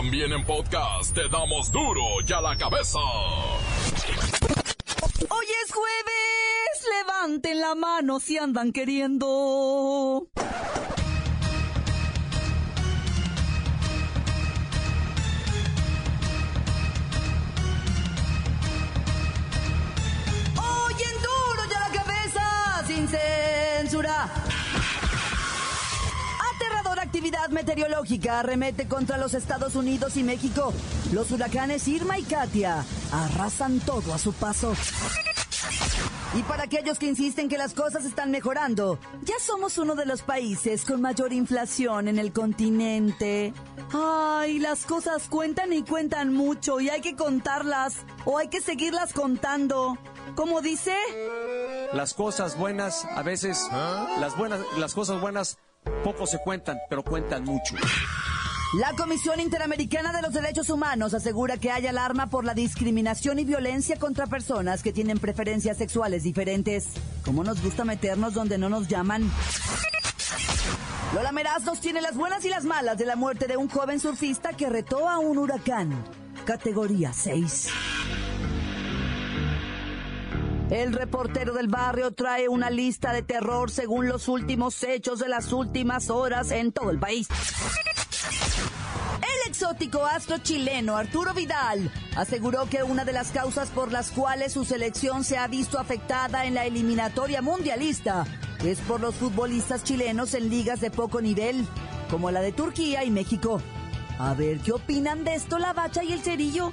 También en podcast te damos duro y a la cabeza. Hoy es jueves, levanten la mano si andan queriendo. Actividad meteorológica arremete contra los Estados Unidos y México. Los huracanes Irma y Katia arrasan todo a su paso. Y para aquellos que insisten que las cosas están mejorando, ya somos uno de los países con mayor inflación en el continente. Ay, las cosas cuentan y cuentan mucho y hay que contarlas o hay que seguirlas contando. ¿Cómo dice? Las cosas buenas, a veces, las buenas, las cosas buenas poco se cuentan, pero cuentan mucho. La Comisión Interamericana de los Derechos Humanos asegura que hay alarma por la discriminación y violencia contra personas que tienen preferencias sexuales diferentes. ¿Cómo nos gusta meternos donde no nos llaman? Lola Meraz nos tiene las buenas y las malas de la muerte de un joven surfista que retó a un huracán. Categoría 6. El reportero del barrio trae una lista de terror según los últimos hechos de las últimas horas en todo el país. El exótico astro chileno Arturo Vidal aseguró que una de las causas por las cuales su selección se ha visto afectada en la eliminatoria mundialista es por los futbolistas chilenos en ligas de poco nivel, como la de Turquía y México. A ver, ¿qué opinan de esto la bacha y el cerillo?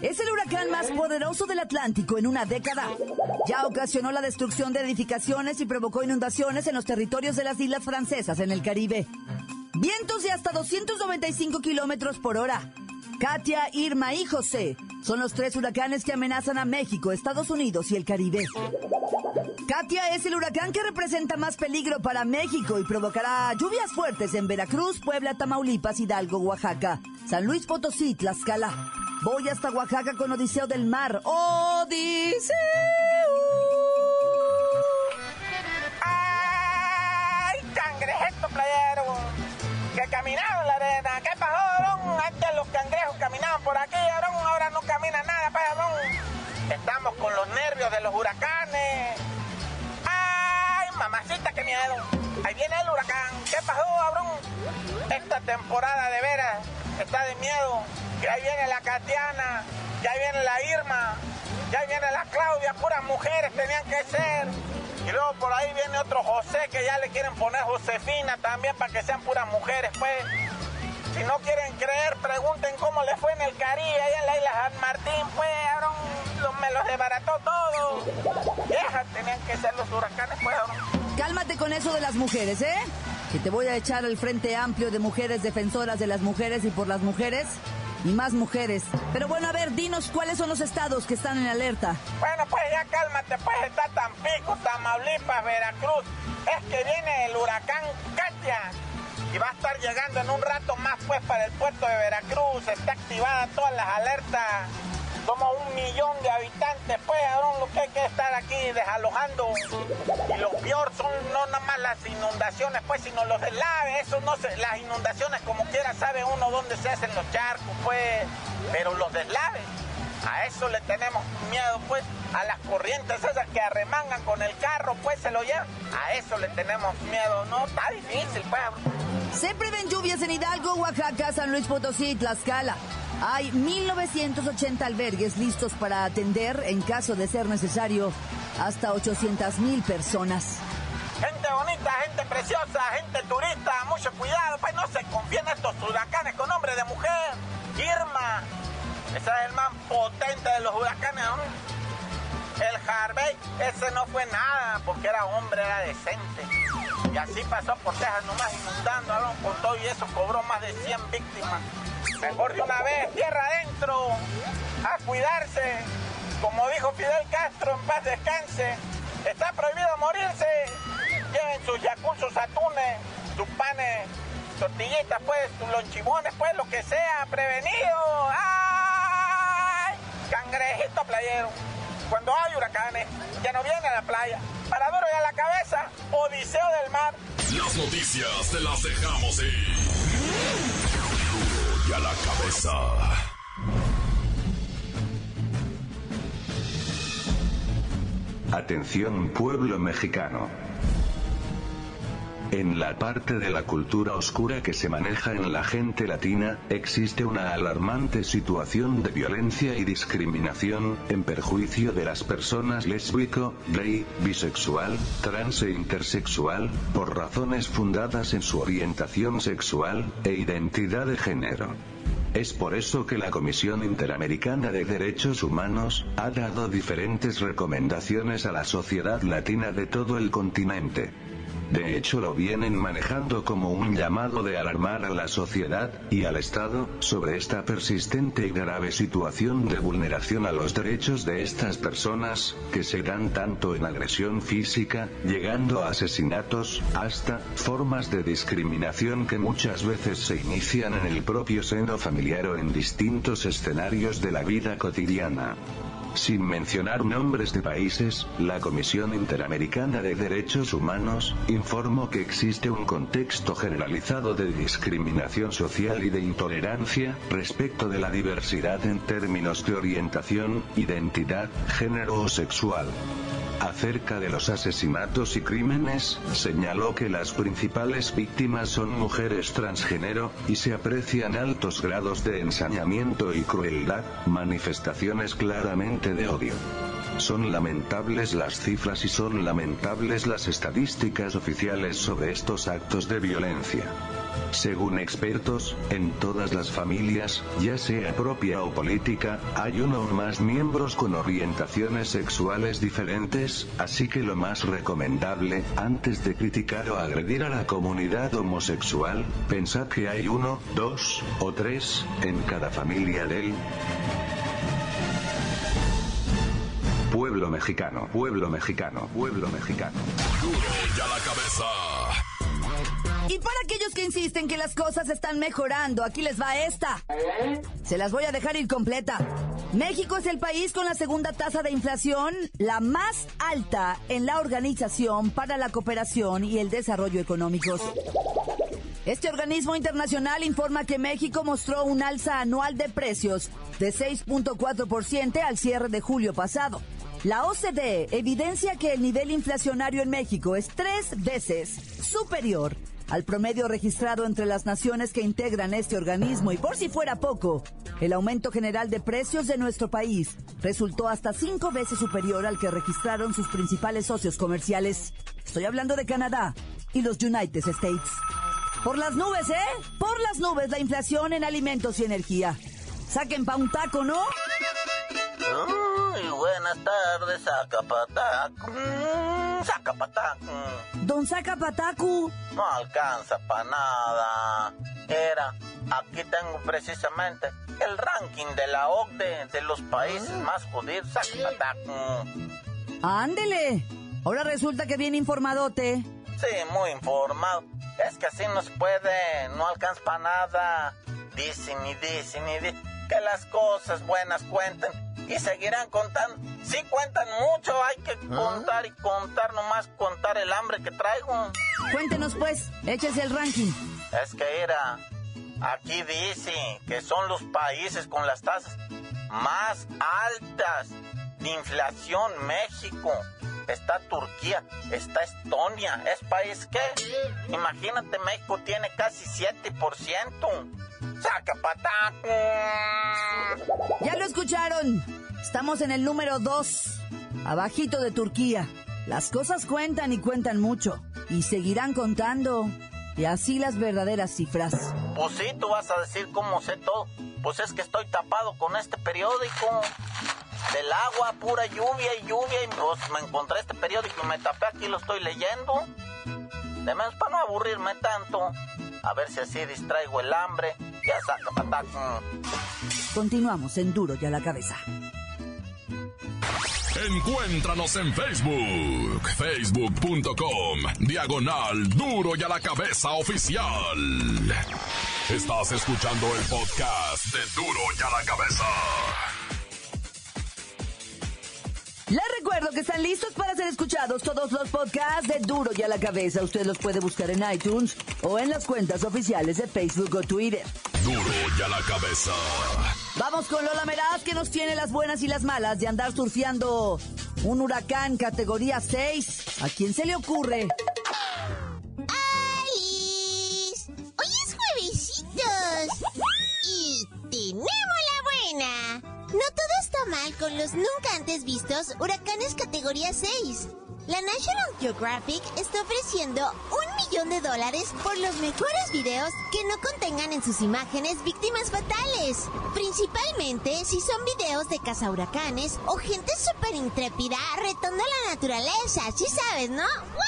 Es el huracán más poderoso del Atlántico en una década. Ya ocasionó la destrucción de edificaciones y provocó inundaciones en los territorios de las islas francesas en el Caribe. Vientos de hasta 295 kilómetros por hora. Katia, Irma y José son los tres huracanes que amenazan a México, Estados Unidos y el Caribe. Katia es el huracán que representa más peligro para México y provocará lluvias fuertes en Veracruz, Puebla, Tamaulipas, Hidalgo, Oaxaca, San Luis Potosí, Tlaxcala. Voy hasta Oaxaca con Odiseo del Mar. ¡Odiseo! ¡Ay, cangrejeto playero! Que caminaban en la arena. ¿Qué pasó, Aarón? Antes los cangrejos caminaban por aquí, Aarón. Ahora no camina nada, pues. Estamos con los nervios de los huracanes. ¡Ay, mamacita, qué miedo! Ahí viene el huracán. ¿Qué pasó, Aarón? Esta temporada de veras está de miedo. Que ahí viene la Katiana, ya viene la Irma, ya viene la Claudia, puras mujeres tenían que ser. Y luego por ahí viene otro José que ya le quieren poner Josefina también para que sean puras mujeres, pues. Si no quieren creer, pregunten cómo le fue en el Caribe, allá en la isla San Martín, pues, Aarón, lo- me los desbarató todo. Viejas tenían que ser los huracanes, pues, Aarón. Cálmate con eso de las mujeres, ¿eh? Que te voy a echar al frente amplio de mujeres defensoras de las mujeres y por las mujeres y más mujeres. Pero bueno, a ver, dinos cuáles son los estados que están en alerta. Bueno, pues ya cálmate, pues está Tampico, Tamaulipas, Veracruz. Es que viene el huracán Katia y va a estar llegando en un rato más, pues, para el puerto de Veracruz. Está activada todas las alertas. Somos un millón de habitantes, pues, Aarón, lo que hay que estar aquí desalojando. Y lo peor son no nada más las inundaciones, pues, sino los deslaves. Eso no se, las inundaciones, como quiera, sabe uno dónde se hacen los charcos, pues. Pero los deslaves, a eso le tenemos miedo, pues, a las corrientes esas que arremangan con el carro, pues se lo llevan. A eso le tenemos miedo, ¿no? Está difícil, pues. Se prevén lluvias en Hidalgo, Oaxaca, San Luis Potosí Tlaxcala. Hay 1980 albergues listos para atender, en caso de ser necesario, hasta 800 mil personas. Gente bonita, gente preciosa, gente turista, mucho cuidado, pues no se confíen en estos huracanes con nombre de mujer. Irma, ese es el más potente de los huracanes, ¿no? El Harvey, ese no fue nada, porque era hombre, era decente. Y así pasó por Texas nomás inundando, ¿no? con todo y eso cobró más de 100 víctimas. Mejor de una vez, tierra adentro, a cuidarse. Como dijo Fidel Castro, en paz descanse. Está prohibido morirse. Lleven sus yacún, sus atunes, sus panes, tortillitas, pues, sus lonchimones, pues, lo que sea, prevenido. ¡Ay! Cangrejito playero. Cuando hay huracanes, ya no viene a la playa. Para duro y a la cabeza, odiseo del mar. Las noticias te las dejamos ir. Duro y a la cabeza. Atención pueblo mexicano. En la parte de la cultura oscura que se maneja en la gente latina, existe una alarmante situación de violencia y discriminación, en perjuicio de las personas lésbico, gay, bisexual, trans e intersexual, por razones fundadas en su orientación sexual, e identidad de género. Es por eso que la Comisión Interamericana de Derechos Humanos ha dado diferentes recomendaciones a la sociedad latina de todo el continente. De hecho lo vienen manejando como un llamado de alarmar a la sociedad y al Estado sobre esta persistente y grave situación de vulneración a los derechos de estas personas, que se dan tanto en agresión física, llegando a asesinatos, hasta formas de discriminación que muchas veces se inician en el propio seno familiar o en distintos escenarios de la vida cotidiana. Sin mencionar nombres de países, la Comisión Interamericana de Derechos Humanos informó que existe un contexto generalizado de discriminación social y de intolerancia respecto de la diversidad en términos de orientación, identidad, género o sexual. Acerca de los asesinatos y crímenes, señaló que las principales víctimas son mujeres transgénero, y se aprecian altos grados de ensañamiento y crueldad, manifestaciones claramente de odio. Son lamentables las cifras y son lamentables las estadísticas oficiales sobre estos actos de violencia. Según expertos, en todas las familias, ya sea propia o política, hay uno o más miembros con orientaciones sexuales diferentes, así que lo más recomendable, antes de criticar o agredir a la comunidad homosexual, pensad que hay uno, dos, o tres, en cada familia del pueblo mexicano, pueblo mexicano, pueblo mexicano. La cabeza. Y para aquellos que insisten que las cosas están mejorando, aquí les va esta. Se las voy a dejar incompleta. México es el país con la segunda tasa de inflación, la más alta en la Organización para la Cooperación y el Desarrollo Económicos. Este organismo internacional informa que México mostró un alza anual de precios de 6.4% al cierre de julio pasado. La OCDE evidencia que el nivel inflacionario en México es tres veces superior al promedio registrado entre las naciones que integran este organismo y por si fuera poco, el aumento general de precios de nuestro país resultó hasta cinco veces superior al que registraron sus principales socios comerciales. Estoy hablando de Canadá y los United States. Por las nubes, ¿eh? Por las nubes la inflación en alimentos y energía. Saquen pa' un taco, ¿no? Buenas tardes, Zacapataco. Mm, Zacapataco. Don Zacapatacu. No alcanza para nada. Era, aquí tengo precisamente el ranking de la OCDE de los países más jodidos. Zacapataco. Ándele. Ahora resulta que viene informadote. Sí, muy informado. Es que así no se puede, no alcanza para nada. Dicen y dicen y dicen que las cosas buenas cuenten y seguirán contando. Sí cuentan mucho, hay que contar y contar, nomás contar el hambre que traigo. Cuéntenos pues, échese el ranking. Es que era, aquí dice que son los países con las tasas más altas de inflación. México, está Turquía, está Estonia. ¿Es país qué? Imagínate, México tiene casi 7%. Ya lo escucharon. Estamos en el número 2, abajito de Turquía. Las cosas cuentan y cuentan mucho. Y seguirán contando. Y así las verdaderas cifras. Pues sí, tú vas a decir cómo sé todo. Pues es que estoy tapado con este periódico. del agua, pura lluvia y lluvia. Y pues me encontré este periódico y me tapé aquí, lo estoy leyendo. De menos para no aburrirme tanto. A ver si así distraigo el hambre. Ya saca. Continuamos en Duro y a la cabeza. Encuéntranos en Facebook, facebook.com, diagonal duro y a la cabeza oficial. Estás escuchando el podcast de Duro y a la cabeza. Les recuerdo que están listos para ser escuchados todos los podcasts de Duro y a la cabeza. Usted los puede buscar en iTunes o en las cuentas oficiales de Facebook o Twitter. Duro y a la cabeza. Vamos con Lola Meraz que nos tiene las buenas y las malas de andar surfeando un huracán categoría 6. ¿A quién se le ocurre? No todo está mal con los nunca antes vistos huracanes categoría 6. La National Geographic está ofreciendo un millón de dólares por los mejores videos que no contengan en sus imágenes víctimas fatales. Principalmente si son videos de huracanes o gente súper intrépida retando la naturaleza, sí sabes, ¿no? ¡Wow!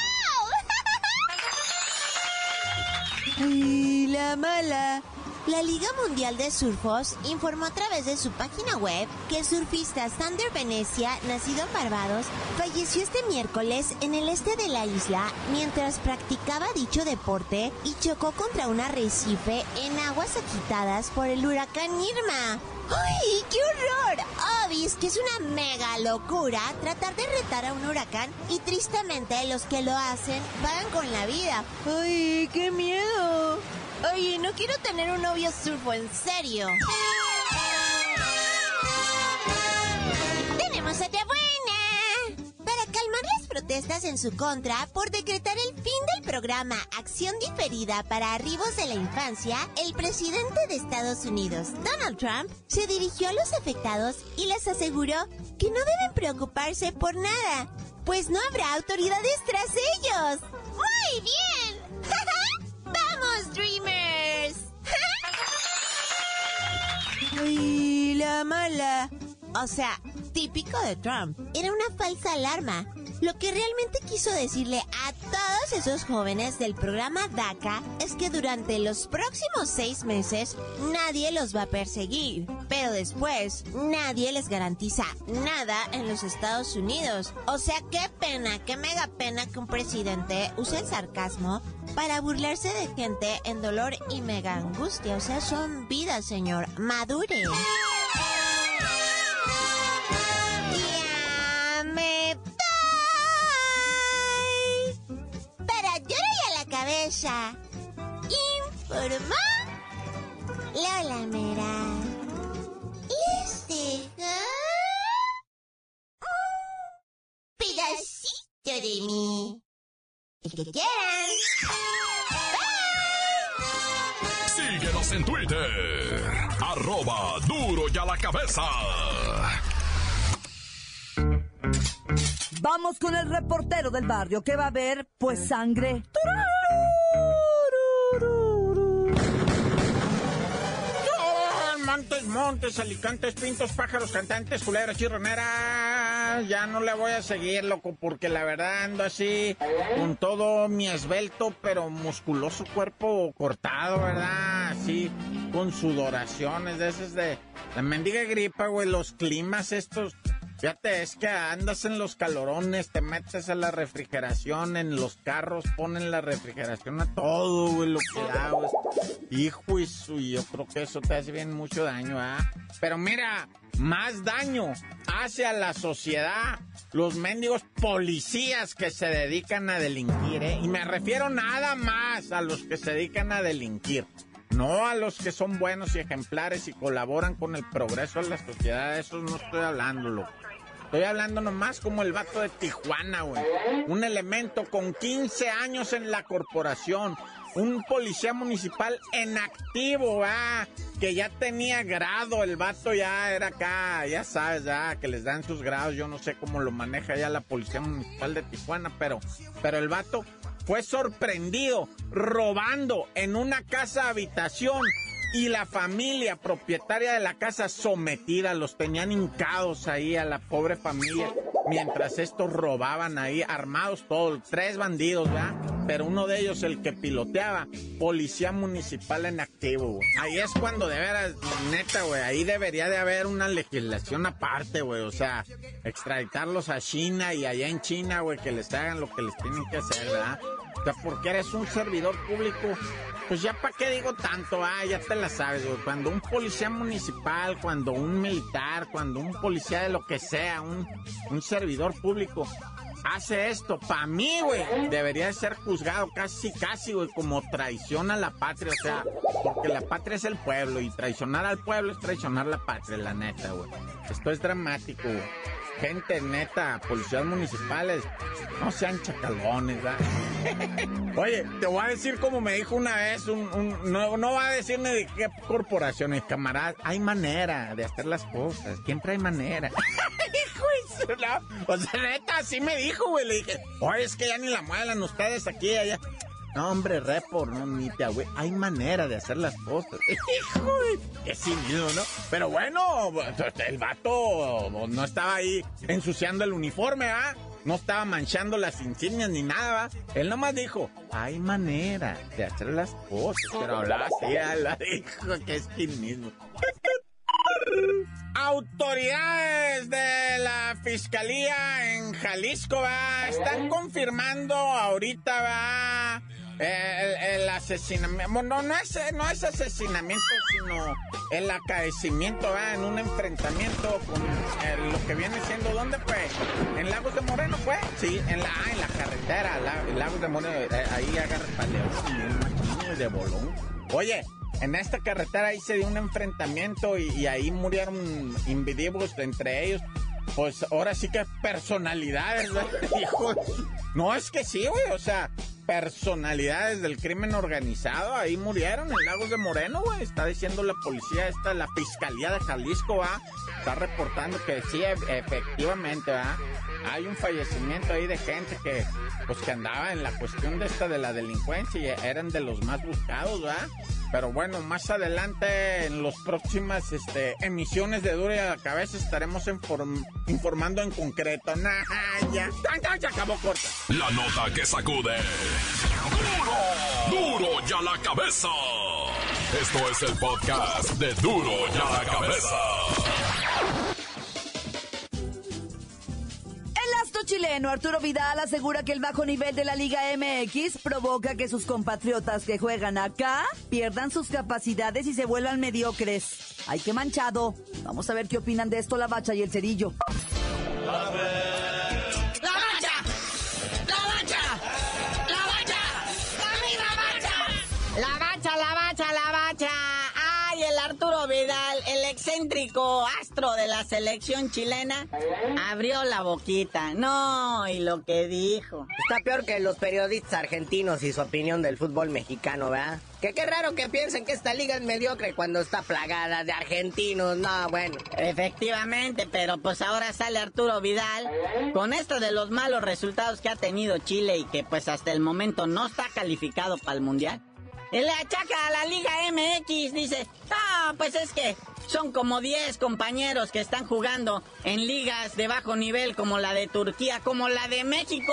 Y la mala. La Liga Mundial de Surfos informó a través de su página web que el surfista Sander Venecia, nacido en Barbados, falleció este miércoles en el este de la isla mientras practicaba dicho deporte y chocó contra un arrecife en aguas agitadas por el huracán Irma. ¡Ay, qué horror! Obis que es una mega locura tratar de retar a un huracán y tristemente los que lo hacen pagan con la vida. ¡Ay, qué miedo! Oye, no quiero tener un novio surfo, en serio. ¡Tenemos otra buena! Para calmar las protestas en su contra por decretar el fin del programa Acción Diferida para Arribos de la Infancia, el presidente de Estados Unidos, Donald Trump, se dirigió a los afectados y les aseguró que no deben preocuparse por nada, pues no habrá autoridades tras ellos. ¡Muy bien! ¡Vamos, Dreamers! ¡Ay, la mala! O sea, típico de Trump. Era una falsa alarma. Lo que realmente quiso decirle a todos esos jóvenes del programa DACA es que durante los próximos seis meses nadie los va a perseguir. Pero después nadie les garantiza nada en los Estados Unidos. O sea, qué pena, qué mega pena que un presidente use el sarcasmo para burlarse de gente en dolor y mega angustia. O sea, son vidas, señor. Madure. Informó Lola Mera. Dejo un pedacito de mí. El que quieran. Síguenos en Twitter. Arroba duro y a la cabeza. Vamos con el reportero del barrio que va a ver, pues, sangre. Montes, montes, alicantes, pintos, pájaros, cantantes, culeras, chirroneras. Ya no le voy a seguir, loco, porque la verdad ando así con todo mi esbelto, pero musculoso cuerpo cortado, ¿verdad? Así, con sudoraciones de esas de la mendiga gripa, güey, los climas estos. Fíjate, es que andas en los calorones, te metes a la refrigeración, en los carros ponen la refrigeración a todo, güey, lo que da. Hijo y su, yo creo que eso te hace bien mucho daño, ¿ah? Pero mira, más daño hace a la sociedad los mendigos policías que se dedican a delinquir, ¿eh? Y me refiero nada más a los que se dedican a delinquir. No a los que son buenos y ejemplares y colaboran con el progreso de la sociedad, de esos no estoy hablando, loco. Estoy hablando nomás como el vato de Tijuana, güey. Un elemento con 15 años en la corporación. Un policía municipal en activo, ah, que ya tenía grado, el vato ya era acá, ya sabes, ya, que les dan sus grados, yo no sé cómo lo maneja ya la policía municipal de Tijuana, pero, pero el vato fue sorprendido robando en una casa habitación y la familia propietaria de la casa sometida, los tenían hincados ahí a la pobre familia, mientras estos robaban ahí, armados todos, tres bandidos, ¿verdad? Pero uno de ellos, el que piloteaba, policía municipal en activo, güey. Ahí es cuando de veras, neta, güey, ahí debería de haber una legislación aparte, güey, o sea, extraditarlos a China y allá en China, güey, que les hagan lo que les tienen que hacer, ¿verdad? O sea, porque eres un servidor público, pues ya para qué digo tanto, ah, ya te la sabes, güey. Cuando un policía municipal, cuando un militar, cuando un policía de lo que sea, un, un servidor público hace esto, para mí, güey, debería ser juzgado casi, casi, güey, como traición a la patria, o sea, porque la patria es el pueblo y traicionar al pueblo es traicionar la patria, la neta, güey. Esto es dramático, güey gente neta, policías municipales, no sean chacalones, ¿verdad? Oye, te voy a decir como me dijo una vez, un, no, va a decir ni de qué corporación, camarada, hay manera de hacer las cosas, siempre hay manera. De O sea, neta, así me dijo, güey, le dije, oye, es que ya ni la muelan ustedes aquí allá. No, hombre, repor, no, ni te güey. Hay manera de hacer las cosas. Hijo Qué cinismo, ¿no? Pero bueno, el vato no estaba ahí ensuciando el uniforme, ¿ah? No estaba manchando las insignias ni nada, ¿va? Él nomás dijo, hay manera de hacer las cosas. Pero hablaba así, la dijo que es cinismo. Autoridades de la Fiscalía en Jalisco, ¿va? Están confirmando ahorita, ¿va? El, asesinamiento, no, no es, no es asesinamiento, sino el acaecimiento ¿va? en un enfrentamiento con eh, lo que viene siendo, ¿dónde fue? ¿En Lagos de Moreno fue? Sí, en la, ah, en la carretera, la, Lagos de Moreno, eh, ahí agarra paleón de bolón. Oye, en esta carretera ahí se dio un enfrentamiento y, ahí murieron individuos entre ellos. Pues ahora sí que personalidades, Hijo. No, es que sí, güey, o sea, personalidades del crimen organizado ahí murieron en Lagos de Moreno, güey. Está diciendo la policía, esta, la fiscalía de Jalisco, va. Está reportando que sí, e, efectivamente, va. Hay un fallecimiento ahí de gente que, pues, que andaba en la cuestión de esta de la delincuencia y eran de los más buscados, va. Pero bueno, más adelante en las próximas este, emisiones de Duro y a la Cabeza estaremos informando en concreto. Nah, ya. ya acabó corta. La nota que sacude. ¡Duro! ¡Duro y a la Cabeza! Esto es el podcast de Duro y a la Cabeza. Chileno Arturo Vidal asegura que el bajo nivel de la Liga MX provoca que sus compatriotas que juegan acá pierdan sus capacidades y se vuelvan mediocres. ¡Ay, qué manchado! Vamos a ver qué opinan de esto la bacha y el cerillo. ¡La Arturo Vidal! excéntrico astro de la selección chilena abrió la boquita. No, y lo que dijo. Está peor que los periodistas argentinos y su opinión del fútbol mexicano, ¿verdad? Que qué raro que piensen que esta liga es mediocre cuando está plagada de argentinos. No, bueno. Efectivamente, pero pues ahora sale Arturo Vidal con esto de los malos resultados que ha tenido Chile y que pues hasta el momento no está calificado para el Mundial. Le achaca a la Liga MX, dice, ah, pues es que son como 10 compañeros que están jugando en ligas de bajo nivel como la de Turquía, como la de México.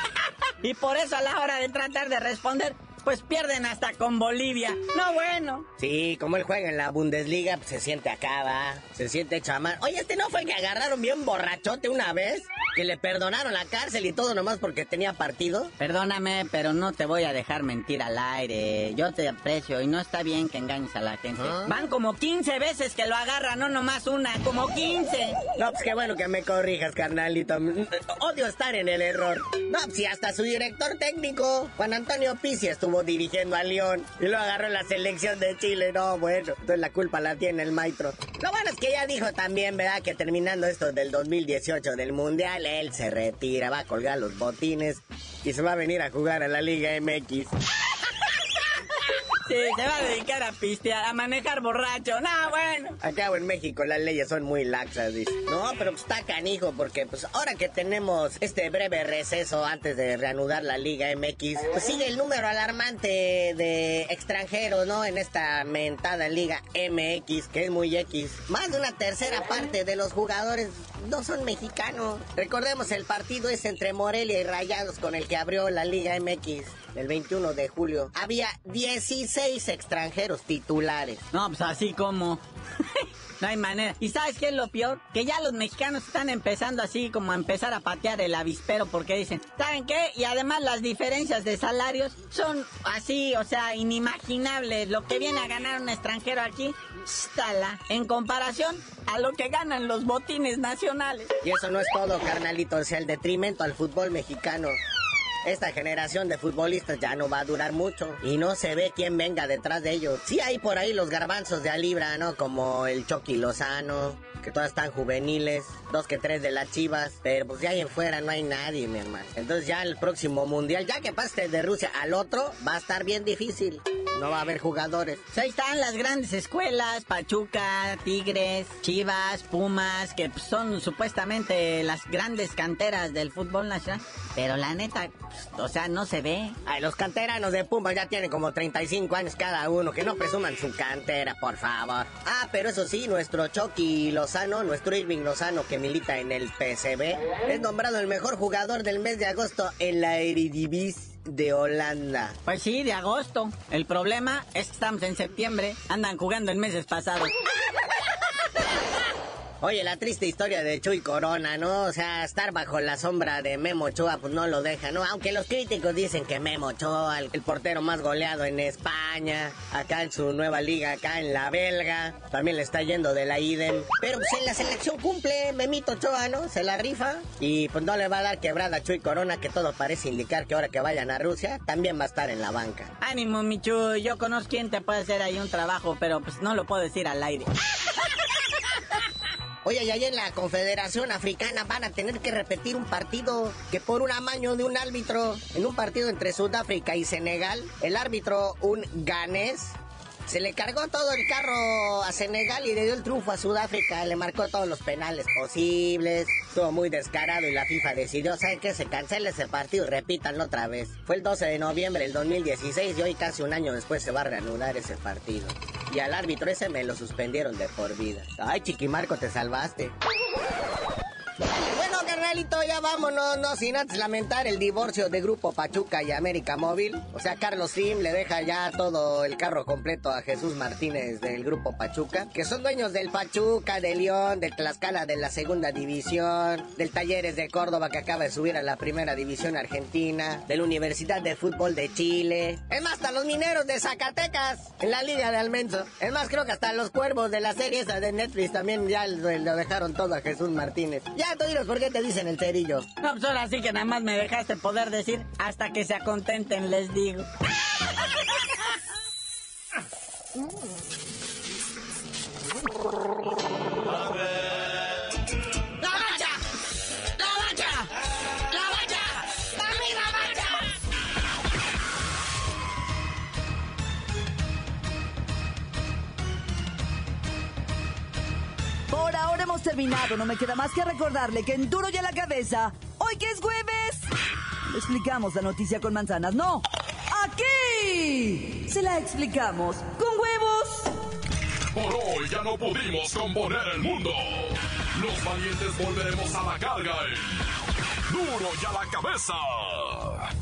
y por eso a la hora de tratar de responder, pues pierden hasta con Bolivia. No bueno. Sí, como él juega en la Bundesliga, pues se siente acá, va. Se siente chamán. Oye, este no fue el que agarraron bien borrachote una vez. Que le perdonaron la cárcel y todo nomás porque tenía partido. Perdóname, pero no te voy a dejar mentir al aire. Yo te aprecio y no está bien que engañes a la gente. ¿Ah? Van como 15 veces que lo agarran, no nomás una, como 15. No, pues qué bueno que me corrijas, carnalito. Odio estar en el error. No, pues si hasta su director técnico, Juan Antonio Pizzi, estuvo dirigiendo a León y lo agarró en la selección de Chile. No, bueno, entonces la culpa la tiene el maestro. Lo bueno es que ya dijo también, ¿verdad? Que terminando esto del 2018 del Mundial, él se retira, va a colgar los botines y se va a venir a jugar a la Liga MX. Sí, se va a dedicar a pistear, a manejar borracho. No, bueno. Acá en México las leyes son muy laxas, dice. No, pero pues está canijo porque pues ahora que tenemos este breve receso antes de reanudar la Liga MX, pues sigue el número alarmante de extranjeros, ¿no? En esta mentada Liga MX, que es muy X. Más de una tercera parte de los jugadores no son mexicanos. Recordemos el partido es entre Morelia y Rayados con el que abrió la Liga MX el 21 de julio. Había 16 extranjeros titulares. No, pues así como. No hay manera. ¿Y sabes qué es lo peor? Que ya los mexicanos están empezando así como a empezar a patear el avispero porque dicen, ¿saben qué? Y además las diferencias de salarios son así, o sea, inimaginables. Lo que viene a ganar un extranjero aquí, stala, en comparación a lo que ganan los botines nacionales. Y eso no es todo, carnalito, o sea, el detrimento al fútbol mexicano. Esta generación de futbolistas ya no va a durar mucho y no se ve quién venga detrás de ellos. Sí hay por ahí los garbanzos de Alibra, ¿no? Como el Chucky Lozano, que todas están juveniles, dos que tres de las chivas, pero pues ya ahí en fuera no hay nadie, mi hermano. Entonces ya el próximo mundial, ya que paste de Rusia al otro, va a estar bien difícil. No va a haber jugadores. Pues ahí están las grandes escuelas, Pachuca, Tigres, Chivas, Pumas, que pues, son supuestamente las grandes canteras del fútbol nacional. Pero la neta, pues, o sea, no se ve. Ay, los canteranos de Pumas ya tienen como 35 años cada uno, que no presuman su cantera, por favor. Ah, pero eso sí, nuestro Chucky Lozano, nuestro Irving Lozano, que milita en el PSV, es nombrado el mejor jugador del mes de agosto en la Eredivisie de Holanda. Pues sí, de agosto. El problema es que estamos en septiembre. Andan jugando en meses pasados. Oye, la triste historia de Chuy Corona, ¿no? O sea, estar bajo la sombra de Memo Ochoa, pues no lo deja, ¿no? Aunque los críticos dicen que Memo Ochoa, el, portero más goleado en España, acá en su nueva liga, acá en la belga, también le está yendo de la IDEM. Pero pues en la selección cumple Memito Ochoa, ¿no? Se la rifa y pues no le va a dar quebrada a Chuy Corona, que todo parece indicar que ahora que vayan a Rusia, también va a estar en la banca. Ánimo, Michu, yo conozco quién te puede hacer ahí un trabajo, pero pues no lo puedo decir al aire. Oye, y ahí en la Confederación Africana van a tener que repetir un partido que por un amaño de un árbitro, en un partido entre Sudáfrica y Senegal, el árbitro, un ganés, se le cargó todo el carro a Senegal y le dio el triunfo a Sudáfrica, le marcó todos los penales posibles, estuvo muy descarado y la FIFA decidió, ¿saben qué? Se cancela ese partido y repítanlo otra vez. Fue el 12 de noviembre del 2016 y hoy casi un año después se va a reanudar ese partido. Y al árbitro ese me lo suspendieron de por vida. Ay, Chiquimarco, te salvaste. Carnalito, ya vámonos, no sin antes lamentar el divorcio de Grupo Pachuca y América Móvil. O sea, Carlos Sim le deja ya todo el carro completo a Jesús Martínez del Grupo Pachuca, que son dueños del Pachuca, de León, del Tlaxcala de la Segunda División, del Talleres de Córdoba que acaba de subir a la Primera División Argentina, de la Universidad de Fútbol de Chile. Es más, hasta los mineros de Zacatecas en la Liga de Almenso. Es más, creo que hasta los cuervos de la serie esa de Netflix también ya lo, dejaron todo a Jesús Martínez. Ya, tú dinos por qué te dicen el cerillo. No, pues ahora sí que nada más me dejaste poder decir hasta que se acontenten, les digo. Por ahora hemos terminado. No me queda más que recordarle que en duro y a la cabeza, hoy que es jueves, le explicamos la noticia con manzanas. No, aquí se la explicamos con huevos. Por hoy ya no pudimos componer el mundo. Los valientes volveremos a la carga en Duro y a la cabeza.